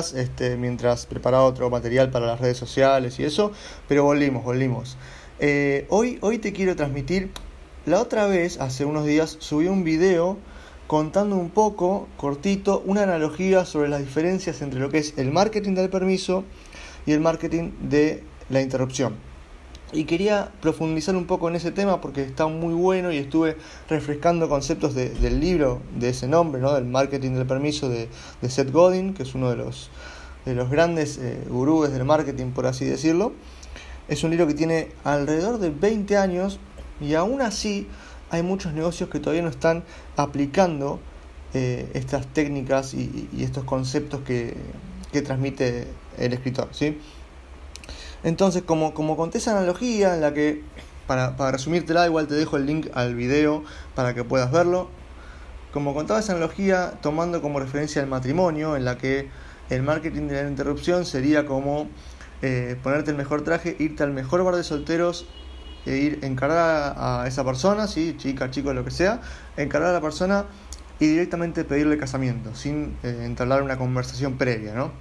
este, mientras preparaba otro material para las redes sociales y eso, pero volvimos, volvimos. Eh, hoy, hoy te quiero transmitir, la otra vez, hace unos días, subí un video contando un poco, cortito, una analogía sobre las diferencias entre lo que es el marketing del permiso y el marketing de la interrupción. Y quería profundizar un poco en ese tema porque está muy bueno y estuve refrescando conceptos del libro de ese nombre, ¿no? del marketing del permiso de, Seth Godin, que es uno de los, de los grandes eh, gurúes del marketing, por así decirlo. Es un libro que tiene alrededor de 20 años y aún así hay muchos negocios que todavía no están aplicando eh, estas técnicas y, estos conceptos que, que transmite el escritor. ¿sí? Entonces, como, como conté esa analogía en la que, para, para resumírtela, igual te dejo el link al video para que puedas verlo. Como contaba esa analogía, tomando como referencia el matrimonio, en la que el marketing de la interrupción sería como eh, ponerte el mejor traje, irte al mejor bar de solteros e ir, encargar a, esa persona, ¿sí? chica, chico, lo que sea, encargar a la persona y directamente pedirle casamiento, sin eh, entablar una conversación previa, ¿no?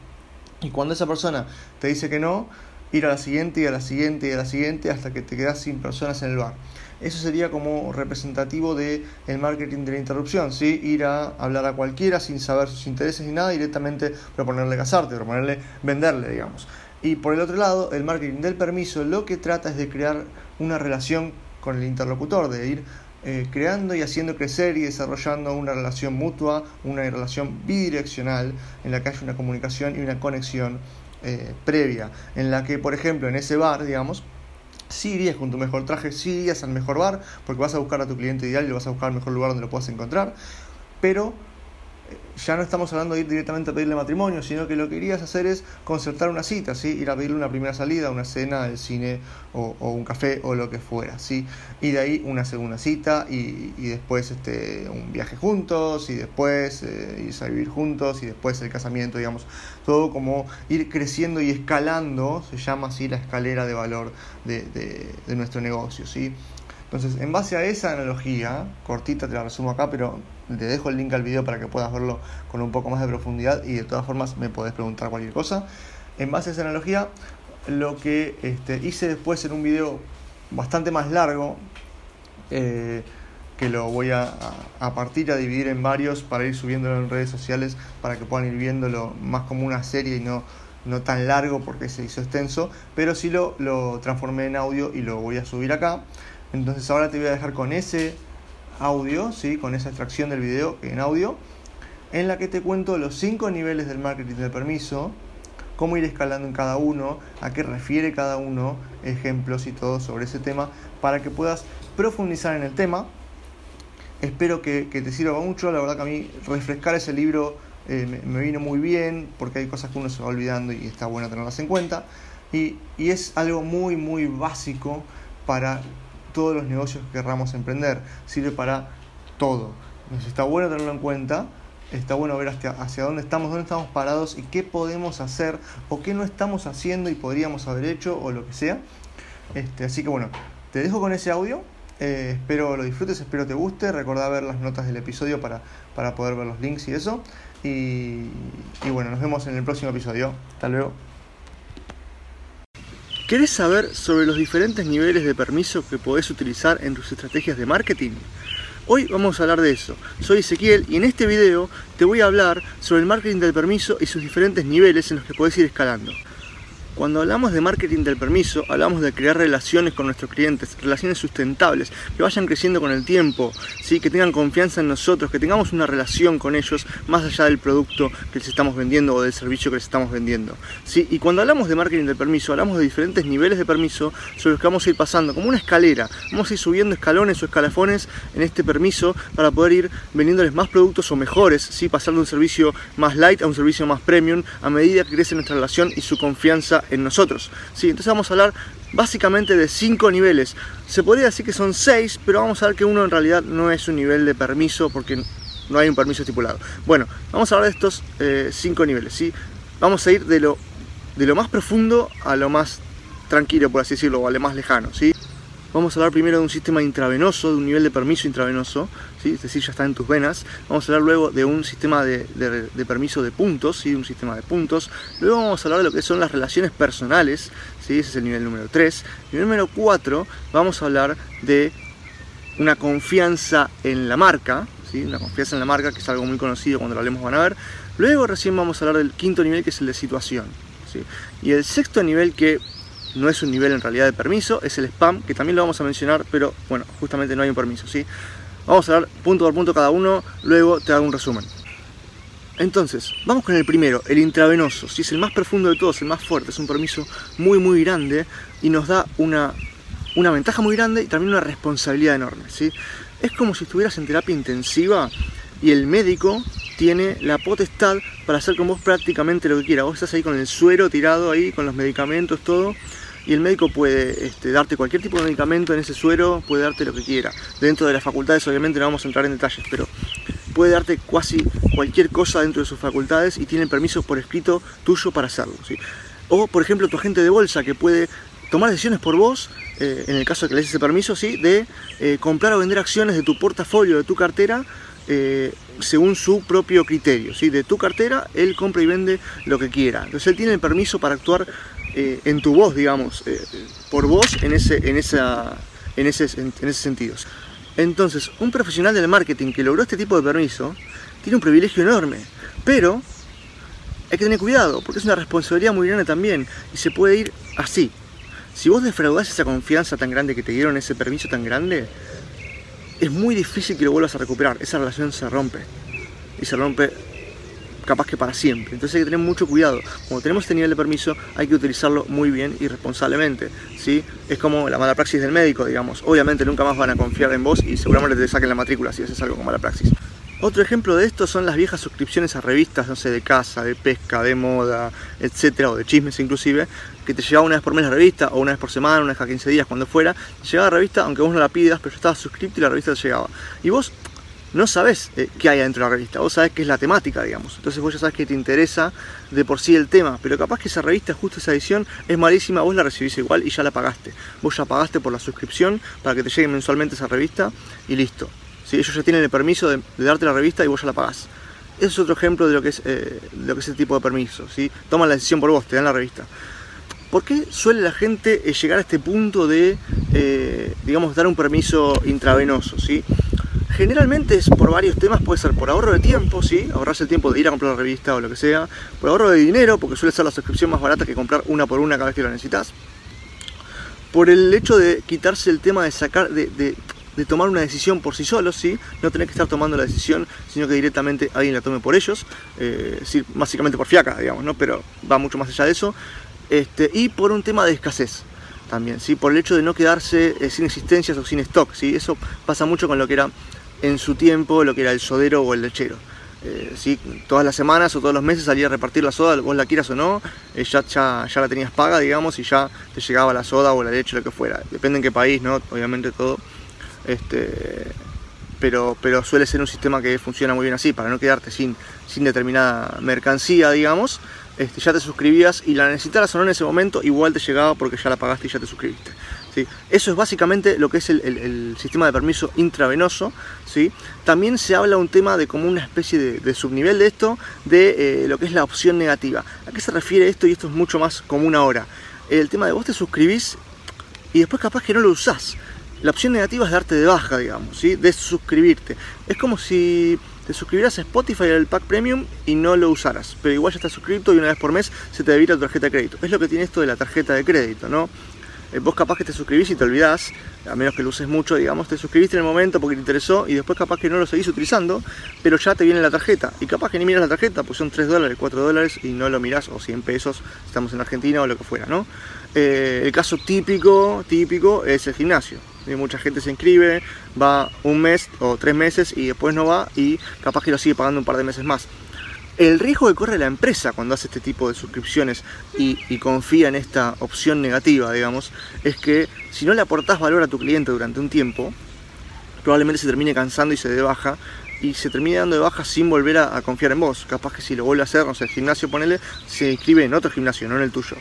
Y cuando esa persona te dice que no, ir a la siguiente y a la siguiente y a la siguiente hasta que te quedas sin personas en el bar. Eso sería como representativo del el marketing de la interrupción, ¿sí? ir a hablar a cualquiera sin saber sus intereses ni nada, directamente proponerle casarte, proponerle venderle, digamos. Y por el otro lado, el marketing del permiso lo que trata es de crear una relación con el interlocutor, de ir eh, creando y haciendo crecer y desarrollando una relación mutua, una relación bidireccional en la que haya una comunicación y una conexión eh, previa, en la que, por ejemplo, en ese bar, digamos, si irías con tu mejor traje, si irías al mejor bar, porque vas a buscar a tu cliente ideal y lo vas a buscar al mejor lugar donde lo puedas encontrar, pero ya no estamos hablando de ir directamente a pedirle matrimonio, sino que lo que querías hacer es concertar una cita, ¿sí? ir a pedirle una primera salida, una cena, el cine o, un café o lo que fuera. ¿sí? Y de ahí una segunda cita y, después este, un viaje juntos y después eh, irse a vivir juntos y después el casamiento, digamos. Todo como ir creciendo y escalando, se llama así la escalera de valor de, de, de nuestro negocio. ¿sí? Entonces, en base a esa analogía, cortita te la resumo acá, pero te dejo el link al video para que puedas verlo con un poco más de profundidad y de todas formas me podés preguntar cualquier cosa. En base a esa analogía, lo que este, hice después en un video bastante más largo, eh, que lo voy a, a, partir, a dividir en varios para ir subiéndolo en redes sociales para que puedan ir viéndolo más como una serie y no, no tan largo porque se hizo extenso, pero sí lo, lo transformé en audio y lo voy a subir acá. Entonces ahora te voy a dejar con ese audio, ¿sí? con esa extracción del video en audio, en la que te cuento los cinco niveles del marketing de permiso, cómo ir escalando en cada uno, a qué refiere cada uno, ejemplos y todo sobre ese tema, para que puedas profundizar en el tema. Espero que, te sirva mucho, la verdad que a mí refrescar ese libro eh, me, vino muy bien, porque hay cosas que uno se va olvidando y está bueno tenerlas en cuenta. Y es algo muy, muy básico para todos los negocios que querramos emprender, sirve para todo. Entonces está bueno tenerlo en cuenta, está bueno ver hacia, hacia dónde estamos, dónde estamos parados y qué podemos hacer o qué no estamos haciendo y podríamos haber hecho o lo que sea. Este, así que bueno, te dejo con ese audio. Eh, espero lo disfrutes, espero te guste. Recordá ver las notas del episodio para, para poder ver los links y eso. Y, y bueno, nos vemos en el próximo episodio. Hasta luego. ¿Querés saber sobre los diferentes niveles de permiso que podés utilizar en tus estrategias de marketing? Hoy vamos a hablar de eso. Soy Ezequiel y en este video te voy a hablar sobre el marketing del permiso y sus diferentes niveles en los que podés ir escalando. Cuando hablamos de marketing del permiso, hablamos de crear relaciones con nuestros clientes, relaciones sustentables, que vayan creciendo con el tiempo, ¿sí? que tengan confianza en nosotros, que tengamos una relación con ellos más allá del producto que les estamos vendiendo o del servicio que les estamos vendiendo. ¿sí? Y cuando hablamos de marketing del permiso, hablamos de diferentes niveles de permiso sobre los que vamos a ir pasando, como una escalera. Vamos a ir subiendo escalones o escalafones en este permiso para poder ir vendiéndoles más productos o mejores, ¿sí? pasar de un servicio más light a un servicio más premium a medida que crece nuestra relación y su confianza en nosotros. ¿sí? Entonces vamos a hablar básicamente de cinco niveles. Se podría decir que son seis, pero vamos a ver que uno en realidad no es un nivel de permiso porque no hay un permiso estipulado. Bueno, vamos a hablar de estos eh, cinco niveles. ¿sí? Vamos a ir de lo, de lo más profundo a lo más tranquilo, por así decirlo, o a más lejano. ¿sí? Vamos a hablar primero de un sistema intravenoso, de un nivel de permiso intravenoso, ¿sí? es decir, ya está en tus venas. Vamos a hablar luego de un sistema de, permiso de puntos, ¿sí? un sistema de puntos. Luego vamos a hablar de lo que son las relaciones personales, ¿sí? ese es el nivel número 3. Nivel número 4 vamos a hablar de una confianza en la marca, ¿sí? una confianza en la marca, que es algo muy conocido, cuando lo hablemos van a ver. Luego recién vamos a hablar del quinto nivel, que es el de situación. ¿sí? Y el sexto nivel que no es un nivel en realidad de permiso, es el spam, que también lo vamos a mencionar, pero bueno, justamente no hay un permiso, ¿sí? Vamos a hablar punto por punto cada uno, luego te hago un resumen. Entonces, vamos con el primero, el intravenoso, si es el más profundo de todos, el más fuerte, es un permiso muy muy grande y nos da una, una ventaja muy grande y también una responsabilidad enorme, ¿sí? Es como si estuvieras en terapia intensiva y el médico tiene la potestad para hacer con vos prácticamente lo que quiera. Vos estás ahí con el suero tirado ahí, con los medicamentos, todo, y el médico puede este, darte cualquier tipo de medicamento en ese suero, puede darte lo que quiera. Dentro de las facultades, obviamente, no vamos a entrar en detalles, pero puede darte casi cualquier cosa dentro de sus facultades y tiene permiso por escrito tuyo para hacerlo. O, por ejemplo, tu agente de bolsa que puede tomar decisiones por vos, eh, en el caso de que le des ese permiso, ¿sí? de eh, comprar o vender acciones de tu portafolio, de tu cartera, eh, según su propio criterio. ¿sí? De tu cartera, él compra y vende lo que quiera. Entonces él tiene el permiso para actuar eh, en tu voz, digamos, eh, por vos en ese, en, esa, en, ese, en, ese sentido. Entonces, un profesional del marketing que logró este tipo de permiso tiene un privilegio enorme, pero hay que tener cuidado, porque es una responsabilidad muy grande también, y se puede ir así. Si vos defraudás esa confianza tan grande que te dieron, ese permiso tan grande, es muy difícil que lo vuelvas a recuperar. Esa relación se rompe. Y se rompe capaz que para siempre. Entonces hay que tener mucho cuidado. Cuando tenemos este nivel de permiso hay que utilizarlo muy bien y responsablemente. ¿sí? Es como la mala praxis del médico, digamos. Obviamente nunca más van a confiar en vos y seguramente te saquen la matrícula si haces algo con mala praxis. Otro ejemplo de esto son las viejas suscripciones a revistas, no sé, de casa, de pesca, de moda, etcétera, o de chismes inclusive, que te llegaba una vez por mes la revista, o una vez por semana, una vez cada 15 días, cuando fuera, llegaba la revista, aunque vos no la pidas, pero yo estaba suscrito y la revista llegaba. Y vos no sabes eh, qué hay dentro de la revista, vos sabés qué es la temática, digamos. Entonces vos ya sabes que te interesa de por sí el tema, pero capaz que esa revista, justo esa edición, es malísima, vos la recibís igual y ya la pagaste. Vos ya pagaste por la suscripción para que te llegue mensualmente esa revista y listo. Ellos ya tienen el permiso de, darte la revista y vos ya la pagás. Ese es otro ejemplo de lo que es, eh, lo que es el tipo de permiso. ¿sí? Toman la decisión por vos, te dan la revista. ¿Por qué suele la gente eh, llegar a este punto de, digamos, dar un permiso intravenoso? ¿sí? Generalmente es por varios temas, puede ser por ahorro de tiempo, ¿sí? ahorrarse el tiempo de ir a comprar la revista o lo que sea, por ahorro de dinero, porque suele ser la suscripción más barata que comprar una por una cada vez que la necesitas, por el hecho de quitarse el tema de sacar, de, de tomar una decisión por sí solos, ¿sí? no tener que estar tomando la decisión, sino que directamente alguien la tome por ellos, eh, básicamente por fiaca, digamos, ¿no? pero va mucho más allá de eso, este, y por un tema de escasez también, ¿sí? por el hecho de no quedarse eh, sin existencias o sin stock, ¿sí? eso pasa mucho con lo que era en su tiempo, lo que era el sodero o el lechero. Eh, ¿sí? todas las semanas o todos los meses salía a repartir la soda, vos la quieras o no, eh, ya, ya, la tenías paga, digamos, y ya te llegaba la soda o la leche, lo que fuera. Depende en qué país, ¿no? Obviamente todo este, pero, pero suele ser un sistema que funciona muy bien así, para no quedarte sin, sin determinada mercancía, digamos. Este, ya te suscribías y la necesitaras o no en ese momento, igual te llegaba porque ya la pagaste y ya te suscribiste. ¿Sí? Eso es básicamente lo que es el, sistema de permiso intravenoso. ¿sí? También se habla un tema de como una especie de, subnivel de esto, de eh, lo que es la opción negativa. ¿A qué se refiere esto? Y esto es mucho más común ahora. El tema de vos te suscribís y después capaz que no lo usás. La opción negativa es darte de baja, digamos, ¿sí? de suscribirte. Es como si te suscribieras a Spotify al pack premium y no lo usaras, pero igual ya estás suscrito y una vez por mes se te debita tu tarjeta de crédito. Es lo que tiene esto de la tarjeta de crédito, ¿no? Eh, vos capaz que te suscribís y te olvidás, a menos que lo uses mucho, digamos, te suscribiste en el momento porque te interesó y después capaz que no lo seguís utilizando, pero ya te viene la tarjeta. Y capaz que ni miras la tarjeta, pues son 3 dólares, 4 dólares y no lo mirás, o 100 pesos, estamos en Argentina o lo que fuera, ¿no? Eh, el caso típico, típico es el gimnasio mucha gente se inscribe, va un mes o tres meses y después no va y capaz que lo sigue pagando un par de meses más. El riesgo que corre la empresa cuando hace este tipo de suscripciones y, confía en esta opción negativa, digamos, es que si no le aportás valor a tu cliente durante un tiempo, probablemente se termine cansando y se dé baja y se termine dando de baja sin volver a, confiar en vos. Capaz que si lo vuelve a hacer, no sé, el gimnasio, ponele, se inscribe en otro gimnasio, no en el tuyo.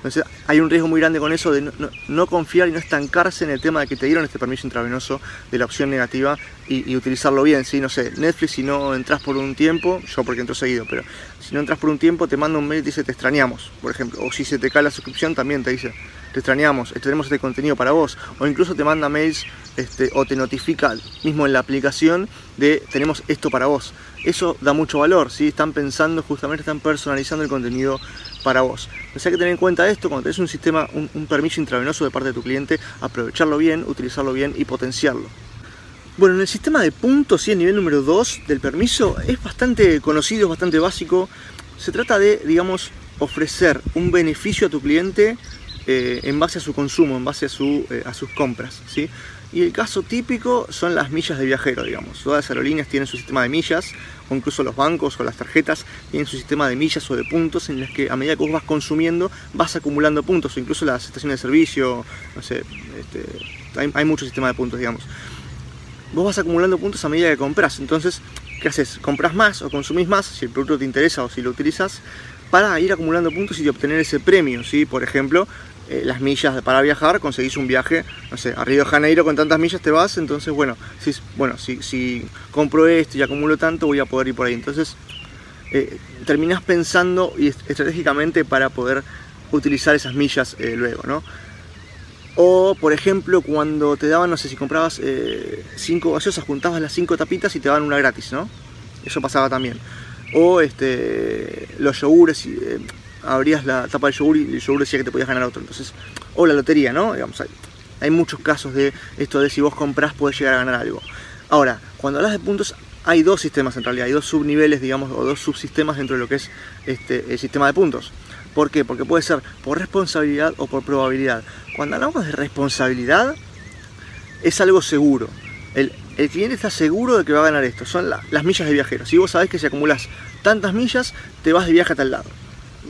Entonces hay un riesgo muy grande con eso de no, confiar y no estancarse en el tema de que te dieron este permiso intravenoso de la opción negativa y, utilizarlo bien. ¿sí? No sé, Netflix si no entras por un tiempo, yo porque entro seguido, pero si no entras por un tiempo te manda un mail y te dice te extrañamos, por ejemplo. O si se te cae la suscripción también te dice te extrañamos, tenemos este contenido para vos. O incluso te manda mails este, o te notifica mismo en la aplicación de tenemos esto para vos. Eso da mucho valor, ¿sí? están pensando, justamente están personalizando el contenido para vos. Hay que tener en cuenta esto, cuando tenés un sistema, un, permiso intravenoso de parte de tu cliente, aprovecharlo bien, utilizarlo bien y potenciarlo. Bueno, en el sistema de puntos, y el nivel número 2 del permiso es bastante conocido, es bastante básico. Se trata de, digamos, ofrecer un beneficio a tu cliente eh, en base a su consumo, en base a, su, eh, a sus compras. ¿sí? Y el caso típico son las millas de viajero, digamos. Todas las aerolíneas tienen su sistema de millas, o incluso los bancos o las tarjetas tienen su sistema de millas o de puntos en las que a medida que vos vas consumiendo vas acumulando puntos, o incluso las estaciones de servicio, no sé, este, hay, hay muchos sistemas de puntos, digamos. Vos vas acumulando puntos a medida que compras, entonces, ¿qué haces? Compras más o consumís más, si el producto te interesa o si lo utilizas, para ir acumulando puntos y obtener ese premio, ¿sí? Por ejemplo, eh, las millas para viajar, conseguís un viaje, no sé, a Río de Janeiro con tantas millas te vas, entonces bueno, si, bueno, si, si compro esto y acumulo tanto voy a poder ir por ahí. Entonces eh, terminás pensando y estratégicamente para poder utilizar esas millas eh, luego, ¿no? O, por ejemplo, cuando te daban, no sé, si comprabas cinco gaseosas, juntabas las cinco tapitas y te daban una gratis, ¿no? Eso pasaba también. O este, los yogures, abrías la tapa del yogur y el yogur decía que te podías ganar otro. Entonces, o la lotería, ¿no? Digamos, hay, muchos casos de esto de si vos comprás puedes llegar a ganar algo. Ahora, cuando hablas de puntos, hay dos sistemas en realidad, hay dos subniveles, digamos, o dos subsistemas dentro de lo que es este, el sistema de puntos. ¿Por qué? Porque puede ser por responsabilidad o por probabilidad. Cuando hablamos de responsabilidad, es algo seguro. El, cliente está seguro de que va a ganar esto. Son las millas de viajero. Si vos sabés que si acumulas tantas millas, te vas de viaje a tal lado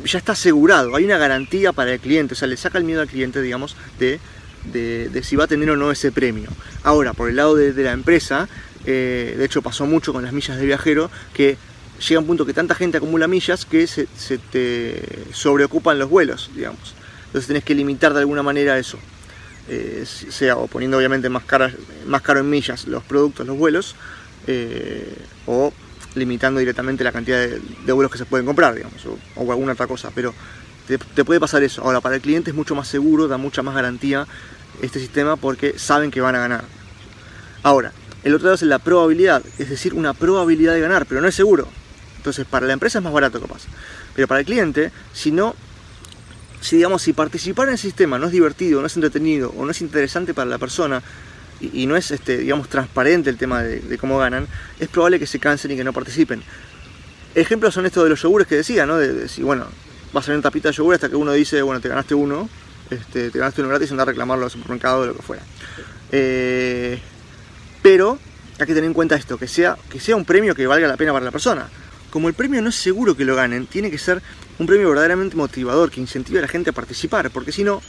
ya está asegurado, hay una garantía para el cliente, o sea, le saca el miedo al cliente, digamos, de, si va a tener o no ese premio. Ahora, por el lado de, la empresa, eh, de hecho pasó mucho con las millas de viajero, que llega un punto que tanta gente acumula millas que se, te sobreocupan los vuelos, digamos. Entonces tenés que limitar de alguna manera eso. Eh, sea o poniendo obviamente más, más caro en millas los productos, los vuelos, eh, o limitando directamente la cantidad de, vuelos que se pueden comprar, digamos, o, alguna otra cosa, pero te, puede pasar eso. Ahora, para el cliente es mucho más seguro, da mucha más garantía este sistema porque saben que van a ganar. Ahora, el otro lado es la probabilidad, es decir, una probabilidad de ganar, pero no es seguro. Entonces, para la empresa es más barato capaz. Pero para el cliente, si no, si digamos, si participar en el sistema no es divertido, no es entretenido o no es interesante para la persona, y, no es, este, digamos, transparente el tema de, cómo ganan, es probable que se cansen y que no participen. Ejemplos son estos de los yogures que decía, ¿no? De, si, bueno, vas a salir una tapita de yogur hasta que uno dice, bueno, te ganaste uno, este, te ganaste uno gratis y andar a reclamarlo al supermercado o lo que fuera. Eh, pero hay que tener en cuenta esto, que sea, que sea un premio que valga la pena para la persona. Como el premio no es seguro que lo ganen, tiene que ser un premio verdaderamente motivador, que incentive a la gente a participar, porque si no,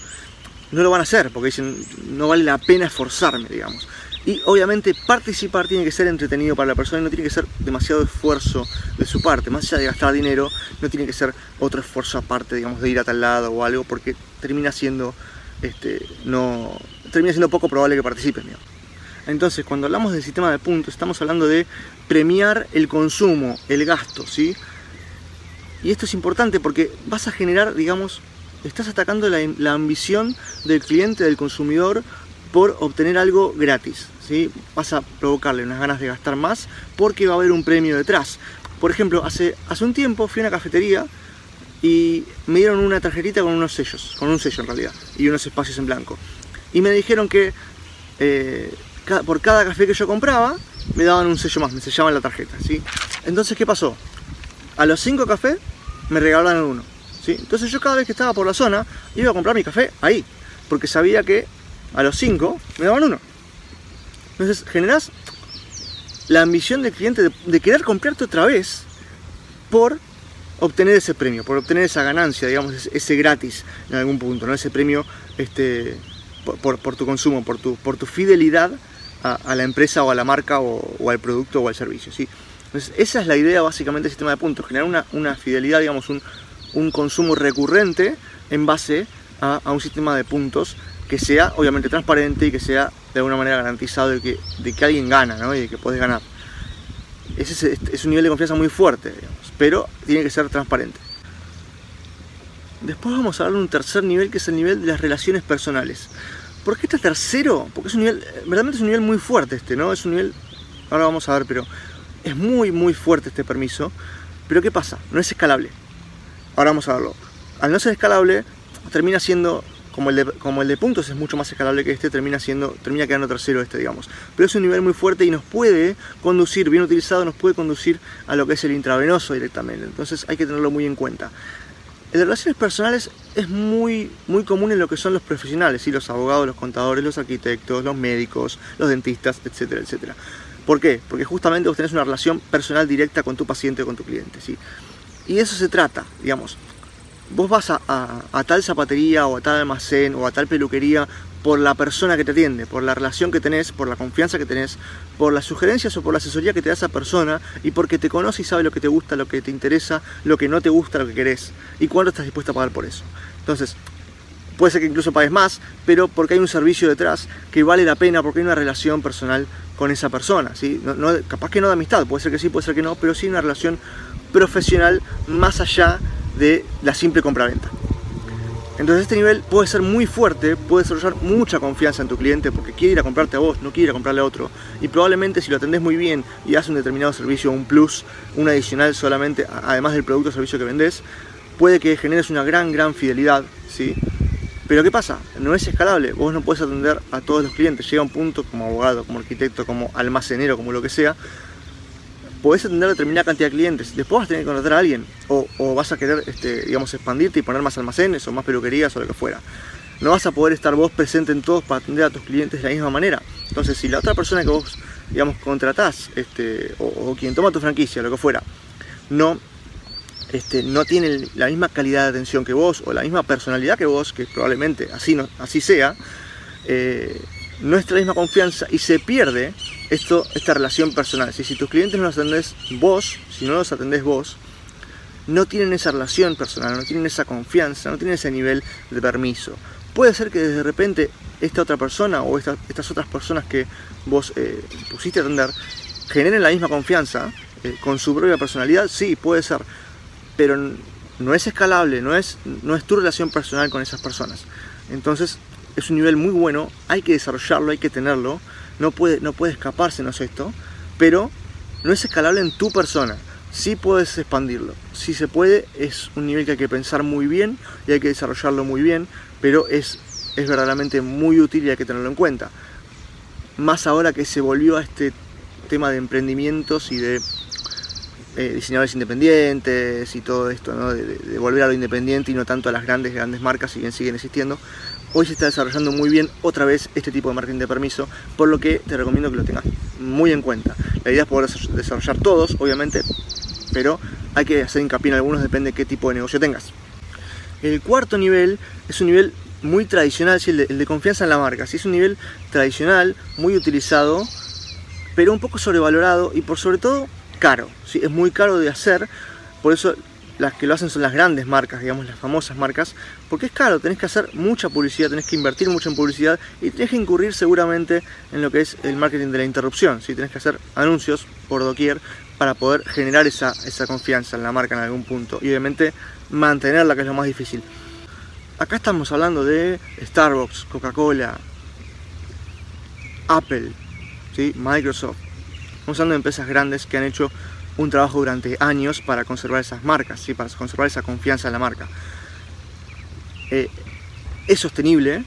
no lo van a hacer porque dicen no vale la pena esforzarme, digamos. Y obviamente participar tiene que ser entretenido para la persona y no tiene que ser demasiado esfuerzo de su parte. Más allá de gastar dinero, no tiene que ser otro esfuerzo aparte, digamos, de ir a tal lado o algo, porque termina siendo, este, no, termina siendo poco probable que participen. Entonces, cuando hablamos del sistema de puntos, estamos hablando de premiar el consumo, el gasto, ¿sí? Y esto es importante porque vas a generar, digamos, estás atacando la, ambición del cliente, del consumidor, por obtener algo gratis. ¿sí? Vas a provocarle unas ganas de gastar más porque va a haber un premio detrás. Por ejemplo, hace, hace un tiempo fui a una cafetería y me dieron una tarjetita con unos sellos, con un sello en realidad, y unos espacios en blanco. Y me dijeron que eh, por cada café que yo compraba, me daban un sello más, me sellaban la tarjeta. ¿sí? Entonces, ¿qué pasó? A los cinco cafés me regalaron uno. Entonces yo cada vez que estaba por la zona iba a comprar mi café ahí, porque sabía que a los 5 me daban uno. Entonces generás la ambición del cliente de, querer comprarte otra vez por obtener ese premio, por obtener esa ganancia, digamos, ese, gratis en algún punto, ¿no? ese premio este, por, tu consumo, por tu, por tu fidelidad a, la empresa o a la marca o, al producto o al servicio. ¿sí? Entonces, esa es la idea básicamente del sistema de puntos, generar una, una fidelidad, digamos, un, un consumo recurrente en base a, un sistema de puntos que sea obviamente transparente y que sea de alguna manera garantizado de que, que alguien gana y de que puedes ganar. Ese es, un nivel de confianza muy fuerte, pero tiene que ser transparente. Después vamos a hablar de un tercer nivel que es el nivel de las relaciones personales. ¿Por qué este tercero? Porque es un nivel, verdaderamente es un nivel muy fuerte este, ¿no? Es un nivel, ahora vamos a ver, pero es muy, muy fuerte este permiso. Pero ¿qué pasa? No es escalable. Ahora vamos a verlo. Al no ser escalable, termina siendo, como el de, como el de puntos es mucho más escalable que este, termina siendo, termina quedando tercero este, digamos. Pero es un nivel muy fuerte y nos puede conducir, bien utilizado, nos puede conducir a lo que es el intravenoso directamente. Entonces hay que tenerlo muy en cuenta. El de relaciones personales es muy, muy común en lo que son los profesionales, ¿sí? los abogados, los contadores, los arquitectos, los médicos, los dentistas, etcétera, etcétera. ¿Por qué? Porque justamente vos tenés una relación personal directa con tu paciente o con tu cliente. ¿sí? Y eso se trata, digamos. Vos vas a, tal zapatería o a tal almacén o a tal peluquería por la persona que te atiende, por la relación que tenés, por la confianza que tenés, por las sugerencias o por la asesoría que te da esa persona y porque te conoce y sabe lo que te gusta, lo que te interesa, lo que no te gusta, lo que querés y cuánto estás dispuesto a pagar por eso. Entonces, puede ser que incluso pagues más, pero porque hay un servicio detrás que vale la pena, porque hay una relación personal con esa persona. ¿sí? No, capaz que no de amistad, puede ser que sí, puede ser que no, pero sí una relación profesional más allá de la simple compra-venta. Entonces este nivel puede ser muy fuerte, puede desarrollar mucha confianza en tu cliente porque quiere ir a comprarte a vos, no quiere ir a comprarle a otro. Y probablemente si lo atendés muy bien y haces un determinado servicio, un plus, un adicional solamente, además del producto o servicio que vendés, puede que generes una gran, gran fidelidad, ¿sí? Pero ¿qué pasa? No es escalable, vos no puedes atender a todos los clientes. Llega un punto como abogado, como arquitecto, como almacenero, como lo que sea, podés atender a determinada cantidad de clientes. Después vas a tener que contratar a alguien. O, vas a querer, este, digamos, expandirte y poner más almacenes o más peluquerías o lo que fuera. No vas a poder estar vos presente en todos para atender a tus clientes de la misma manera. Entonces, si la otra persona que vos, digamos, contratás, este, o, quien toma tu franquicia, lo que fuera, no, este, no tiene la misma calidad de atención que vos o la misma personalidad que vos, que probablemente así, no, así sea, eh, no es la misma confianza y se pierde esto, esta relación personal. Si, si tus clientes no los atendés vos, si no los atendés vos, no tienen esa relación personal, no tienen esa confianza, no tienen ese nivel de permiso. Puede ser que de repente esta otra persona o estas otras personas que vos eh, pusiste a atender generen la misma confianza eh, con su propia personalidad, sí, puede ser, pero no es escalable, no es, no es tu relación personal con esas personas. Entonces es un nivel muy bueno, hay que desarrollarlo, hay que tenerlo, no puede, no puede escapársenos esto, pero no es escalable en tu persona. Sí puedes expandirlo, si se puede, es un nivel que hay que pensar muy bien y hay que desarrollarlo muy bien, pero es, es verdaderamente muy útil y hay que tenerlo en cuenta. Más ahora que se volvió a este tema de emprendimientos y de eh, diseñadores independientes y todo esto, de, de, volver a lo independiente y no tanto a las grandes, grandes marcas, si siguen existiendo, hoy se está desarrollando muy bien otra vez este tipo de marketing de permiso, por lo que te recomiendo que lo tengas muy en cuenta. La idea es poder desarrollar todos, obviamente, pero hay que hacer hincapié en algunos, depende de qué tipo de negocio tengas. El cuarto nivel es un nivel muy tradicional, el, de, confianza en la marca. es un nivel tradicional, muy utilizado, pero un poco sobrevalorado y por sobre todo caro. ¿sí? Es muy caro de hacer, por eso las que lo hacen son las grandes marcas, digamos, las famosas marcas, porque es caro, tenés que hacer mucha publicidad, tenés que invertir mucho en publicidad y tenés que incurrir seguramente en lo que es el marketing de la interrupción, si tenés que hacer anuncios por doquier para poder generar esa, esa confianza en la marca en algún punto y obviamente mantenerla, que es lo más difícil. Acá estamos hablando de Starbucks, Coca-Cola, Apple, ¿sí? Microsoft. Estamos hablando de empresas grandes que han hecho un trabajo durante años para conservar esas marcas, ¿sí? para conservar esa confianza en la marca. Eh, es sostenible,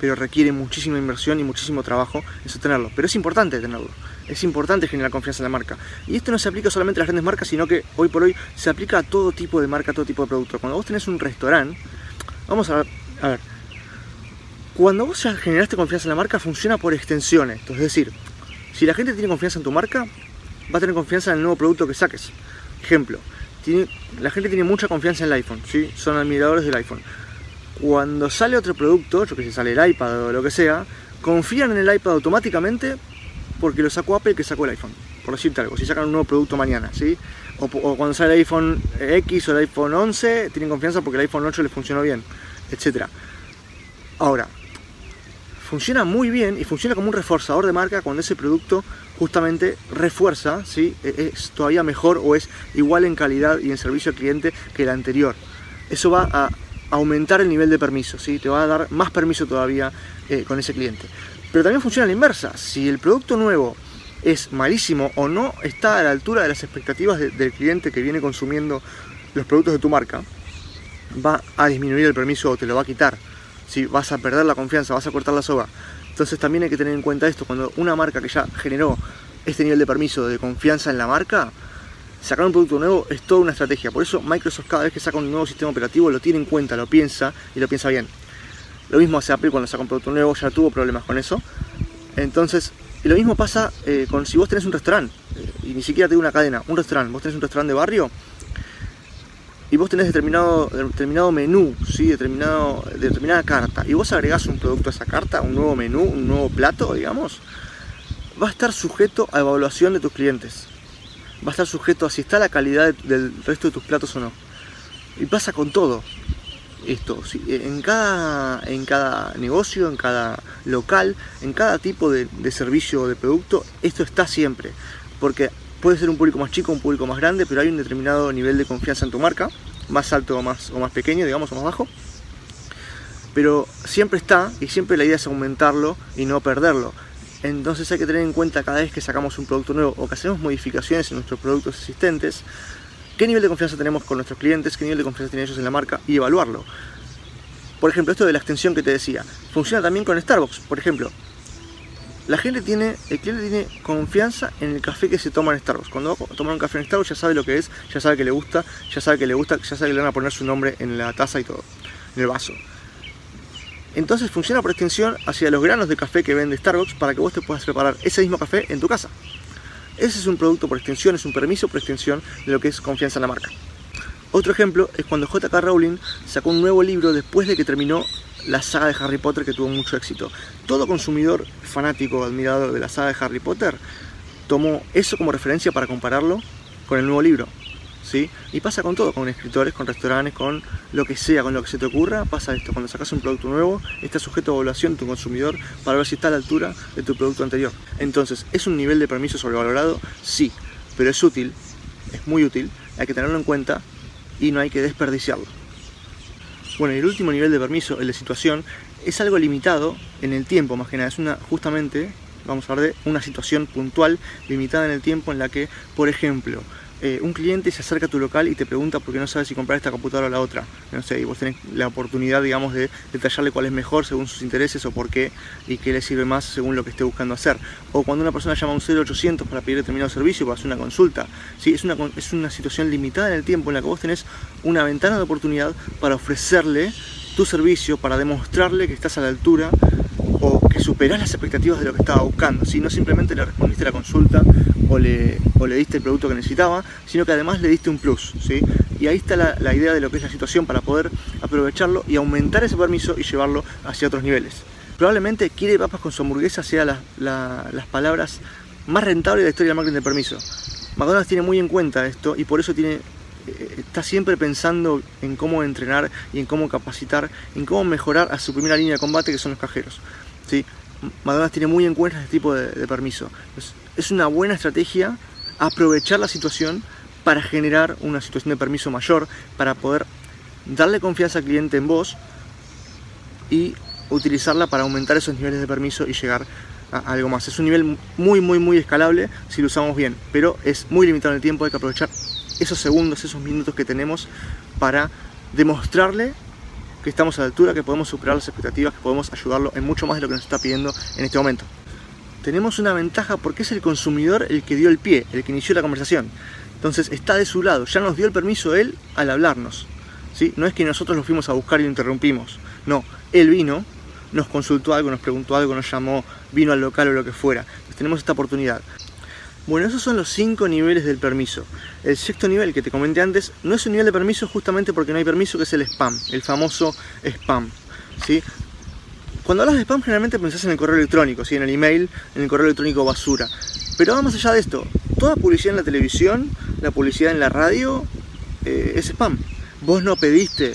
pero requiere muchísima inversión y muchísimo trabajo en sostenerlo. Pero es importante tenerlo, es importante generar confianza en la marca. Y esto no se aplica solamente a las grandes marcas, sino que hoy por hoy se aplica a todo tipo de marca, a todo tipo de producto. Cuando vos tenés un restaurante, vamos a ver, a ver cuando vos generaste confianza en la marca, funciona por extensiones. Es decir, si la gente tiene confianza en tu marca, va a tener confianza en el nuevo producto que saques. Ejemplo, la gente tiene mucha confianza en el iPhone, ¿sí? son admiradores del iPhone. Cuando sale otro producto, yo que sé, sale el iPad o lo que sea, confían en el iPad automáticamente porque lo sacó Apple que sacó el iPhone. por decirte algo, si sacan un nuevo producto mañana, ¿sí? O, cuando sale el iPhone X o el iPhone 11, tienen confianza porque el iPhone 8 les funcionó bien, etc. Ahora, funciona muy bien y funciona como un reforzador de marca cuando ese producto justamente refuerza, ¿sí? E, es todavía mejor o es igual en calidad y en servicio al cliente que el anterior. Eso va a aumentar el nivel de permiso, ¿sí? te va a dar más permiso todavía eh, con ese cliente. Pero también funciona a la inversa. Si el producto nuevo es malísimo o no está a la altura de las expectativas del cliente que viene consumiendo los productos de tu marca, va a disminuir el permiso o te lo va a quitar. Si vas a perder la confianza, vas a cortar la soga. Entonces también hay que tener en cuenta esto, cuando una marca que ya generó este nivel de permiso de confianza en la marca, sacar un producto nuevo es toda una estrategia. Por eso Microsoft cada vez que saca un nuevo sistema operativo lo tiene en cuenta, lo piensa y lo piensa bien. Lo mismo hace Apple cuando saca un producto nuevo, ya tuvo problemas con eso. Entonces, y lo mismo pasa eh, con si vos tenés un restaurante, eh, y ni siquiera tenés una cadena, un restaurante, vos tenés un restaurante de barrio, y vos tenés determinado, determinado menú, ¿sí? determinado, determinada carta, y vos agregás un producto a esa carta, un nuevo menú, un nuevo plato, digamos, va a estar sujeto a evaluación de tus clientes. Va a estar sujeto a si está la calidad del resto de tus platos o no. Y pasa con todo esto. En, cada, en cada negocio, en cada local, en cada tipo de, servicio o de producto, esto está siempre. Porque puede ser un público más chico, un público más grande, pero hay un determinado nivel de confianza en tu marca, más alto o más, o más pequeño, digamos, o más bajo. Pero siempre está y siempre la idea es aumentarlo y no perderlo. Entonces hay que tener en cuenta cada vez que sacamos un producto nuevo o que hacemos modificaciones en nuestros productos existentes, qué nivel de confianza tenemos con nuestros clientes, qué nivel de confianza tienen ellos en la marca y evaluarlo. Por ejemplo, esto de la extensión que te decía, funciona también con Starbucks. Por ejemplo, la gente tiene, el cliente tiene confianza en el café que se toma en Starbucks. Cuando va a tomar un café en Starbucks ya sabe lo que es, ya sabe que le gusta, ya sabe que le gusta, ya sabe que le van a poner su nombre en la taza y todo, en el vaso. Entonces funciona por extensión hacia los granos de café que vende Starbucks para que vos te puedas preparar ese mismo café en tu casa. Ese es un producto por extensión, es un permiso por extensión de lo que es confianza en la marca. Otro ejemplo es cuando JK Rowling sacó un nuevo libro después de que terminó la saga de Harry Potter que tuvo mucho éxito. Todo consumidor fanático, admirador de la saga de Harry Potter, tomó eso como referencia para compararlo con el nuevo libro. Y pasa con todo, con escritores, con restaurantes, con lo que sea, con lo que se te ocurra, pasa esto. Cuando sacas un producto nuevo, está sujeto a evaluación tu consumidor para ver si está a la altura de tu producto anterior. Entonces, ¿es un nivel de permiso sobrevalorado? Sí, pero es útil, es muy útil, hay que tenerlo en cuenta y no hay que desperdiciarlo. Bueno, y el último nivel de permiso, el de situación, es algo limitado en el tiempo, más que nada. Es una, justamente, vamos a hablar de una situación puntual, limitada en el tiempo, en la que, por ejemplo, eh, un cliente se acerca a tu local y te pregunta por qué no sabes si comprar esta computadora o la otra. No sé, y vos tenés la oportunidad, digamos, de detallarle cuál es mejor según sus intereses o por qué y qué le sirve más según lo que esté buscando hacer. O cuando una persona llama a un 0800 para pedir determinado servicio, para hacer una consulta. ¿sí? Es, una, es una situación limitada en el tiempo en la que vos tenés una ventana de oportunidad para ofrecerle tu servicio, para demostrarle que estás a la altura que superás las expectativas de lo que estaba buscando. Si no simplemente le respondiste la consulta o le, diste el producto que necesitaba, sino que además le diste un plus. ¿sí? Y ahí está la, idea de lo que es la situación para poder aprovecharlo y aumentar ese permiso y llevarlo hacia otros niveles. Probablemente quiere papas con su hamburguesa sea las palabras más rentables de la historia del marketing de permiso. McDonald's tiene muy en cuenta esto y por eso tiene eh, está siempre pensando en cómo entrenar y en cómo capacitar, en cómo mejorar a su primera línea de combate que son los cajeros. ¿Sí? McDonald's tiene muy en cuenta este tipo de, permiso. Es, una buena estrategia aprovechar la situación para generar una situación de permiso mayor, para poder darle confianza al cliente en vos y utilizarla para aumentar esos niveles de permiso y llegar a algo más. Es un nivel muy, muy, muy escalable si lo usamos bien, pero es muy limitado en el tiempo, hay que aprovechar esos segundos, esos minutos que tenemos para demostrarle que estamos a la altura, que podemos superar las expectativas, que podemos ayudarlo en mucho más de lo que nos está pidiendo en este momento. Tenemos una ventaja porque es el consumidor el que dio el pie, el que inició la conversación. Entonces está de su lado, ya nos dio el permiso él al hablarnos. ¿sí? No es que nosotros lo fuimos a buscar y lo interrumpimos. No, él vino, nos consultó algo, nos preguntó algo, nos llamó, vino al local o lo que fuera. Entonces tenemos esta oportunidad. Bueno, esos son los cinco niveles del permiso. El sexto nivel que te comenté antes no es un nivel de permiso justamente porque no hay permiso, que es el spam, el famoso spam. ¿sí? Cuando hablas de spam generalmente pensás en el correo electrónico, ¿sí? en el email, en el correo electrónico basura. Pero vamos allá de esto, toda publicidad en la televisión, la publicidad en la radio, eh, es spam. Vos no pediste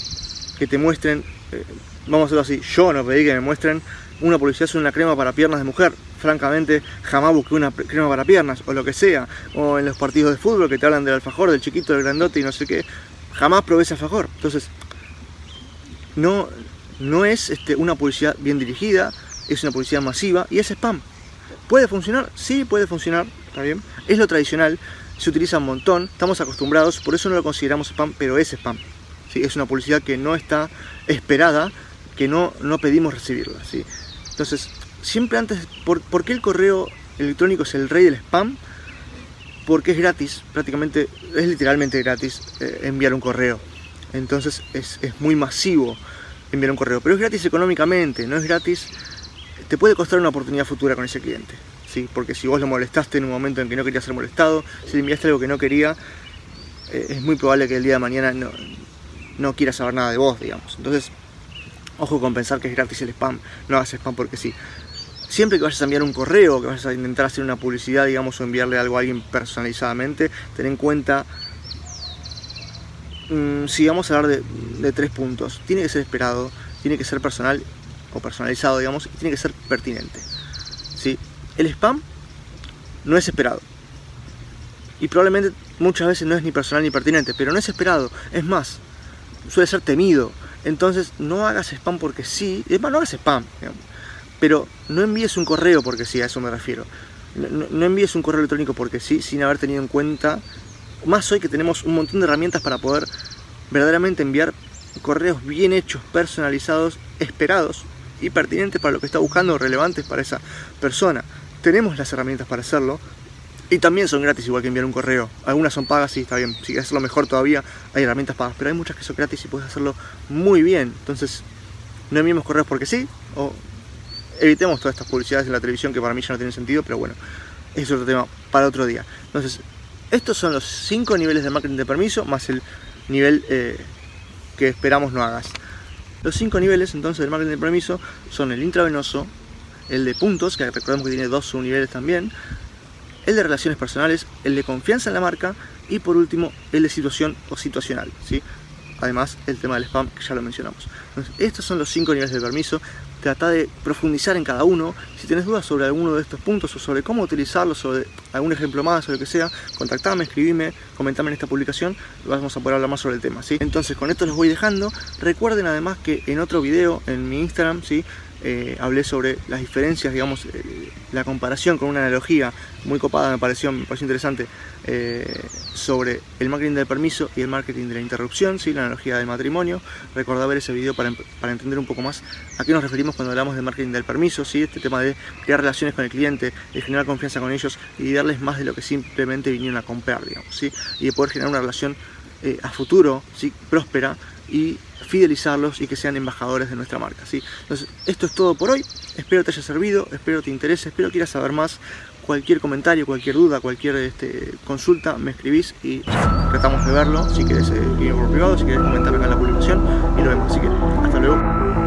que te muestren, eh, vamos a hacerlo así, yo no pedí que me muestren una publicidad sobre una crema para piernas de mujer. Francamente, jamás busqué una crema para piernas, o lo que sea. O en los partidos de fútbol que te hablan del alfajor, del chiquito, del grandote y no sé qué. Jamás probé ese alfajor. Entonces, no, no es este, una publicidad bien dirigida, es una publicidad masiva y es spam. ¿Puede funcionar? Sí, puede funcionar, está bien. Es lo tradicional, se utiliza un montón, estamos acostumbrados, por eso no lo consideramos spam, pero es spam. ¿sí? Es una publicidad que no está esperada, que no, no pedimos recibirla. ¿sí? Entonces, siempre antes, ¿por, qué el correo electrónico es el rey del spam? Porque es gratis, prácticamente, es literalmente gratis eh, enviar un correo. Entonces es, muy masivo enviar un correo. Pero es gratis económicamente, no es gratis. Te puede costar una oportunidad futura con ese cliente. ¿sí? Porque si vos lo molestaste en un momento en que no quería ser molestado, si le enviaste algo que no quería, eh, es muy probable que el día de mañana no, no quiera saber nada de vos, digamos. Entonces, Ojo con pensar que es gratis el spam, no hagas spam porque sí. Siempre que vayas a enviar un correo, que vayas a intentar hacer una publicidad, digamos, o enviarle algo a alguien personalizadamente, ten en cuenta, mm, si vamos a hablar de, tres puntos, tiene que ser esperado, tiene que ser personal o personalizado, digamos, y tiene que ser pertinente. ¿sí? El spam no es esperado. Y probablemente muchas veces no es ni personal ni pertinente, pero no es esperado. Es más, suele ser temido. Entonces no hagas spam porque sí, es más, no hagas spam, pero no envíes un correo porque sí, a eso me refiero. No, envíes un correo electrónico porque sí, sin haber tenido en cuenta, más hoy que tenemos un montón de herramientas para poder verdaderamente enviar correos bien hechos, personalizados, esperados y pertinentes para lo que está buscando, relevantes para esa persona. Tenemos las herramientas para hacerlo, y también son gratis, igual que enviar un correo. Algunas son pagas, sí, está bien. Si quieres hacerlo mejor todavía, hay herramientas pagas. Pero hay muchas que son gratis y puedes hacerlo muy bien. Entonces, no enviemos correos porque sí. O evitemos todas estas publicidades en la televisión que para mí ya no tienen sentido. Pero bueno, es otro tema para otro día. Entonces, estos son los cinco niveles de marketing de permiso, más el nivel eh, que esperamos no hagas. Los cinco niveles entonces del marketing de permiso son el intravenoso, el de puntos, que recordemos que tiene dos subniveles también, el de relaciones personales, el de confianza en la marca y por último el de situación o situacional. ¿sí? Además el tema del spam que ya lo mencionamos. Entonces, estos son los cinco niveles de permiso. Trata de profundizar en cada uno. Si tienes dudas sobre alguno de estos puntos o sobre cómo utilizarlos, sobre algún ejemplo más o lo que sea, contactame, escribime, comentame en esta publicación vamos a poder hablar más sobre el tema. ¿sí? Entonces con esto los voy dejando. Recuerden además que en otro video en mi Instagram, ¿sí? Eh, hablé sobre las diferencias, digamos, eh, la comparación con una analogía muy copada, me pareció, me interesante, eh, sobre el marketing del permiso y el marketing de la interrupción, ¿sí? la analogía del matrimonio. Recordá ver ese video para, para, entender un poco más a qué nos referimos cuando hablamos de marketing del permiso, ¿sí? este tema de crear relaciones con el cliente, de generar confianza con ellos y darles más de lo que simplemente vinieron a comprar, digamos, ¿sí? y de poder generar una relación a futuro, ¿sí? próspera y fidelizarlos y que sean embajadores de nuestra marca. ¿sí? Entonces, esto es todo por hoy. Espero te haya servido, espero te interese, espero quieras saber más. Cualquier comentario, cualquier duda, cualquier este, consulta, me escribís y tratamos de verlo. Si quieres eh, por privado, si quieres comentar acá en la publicación y lo vemos. Así que, hasta luego.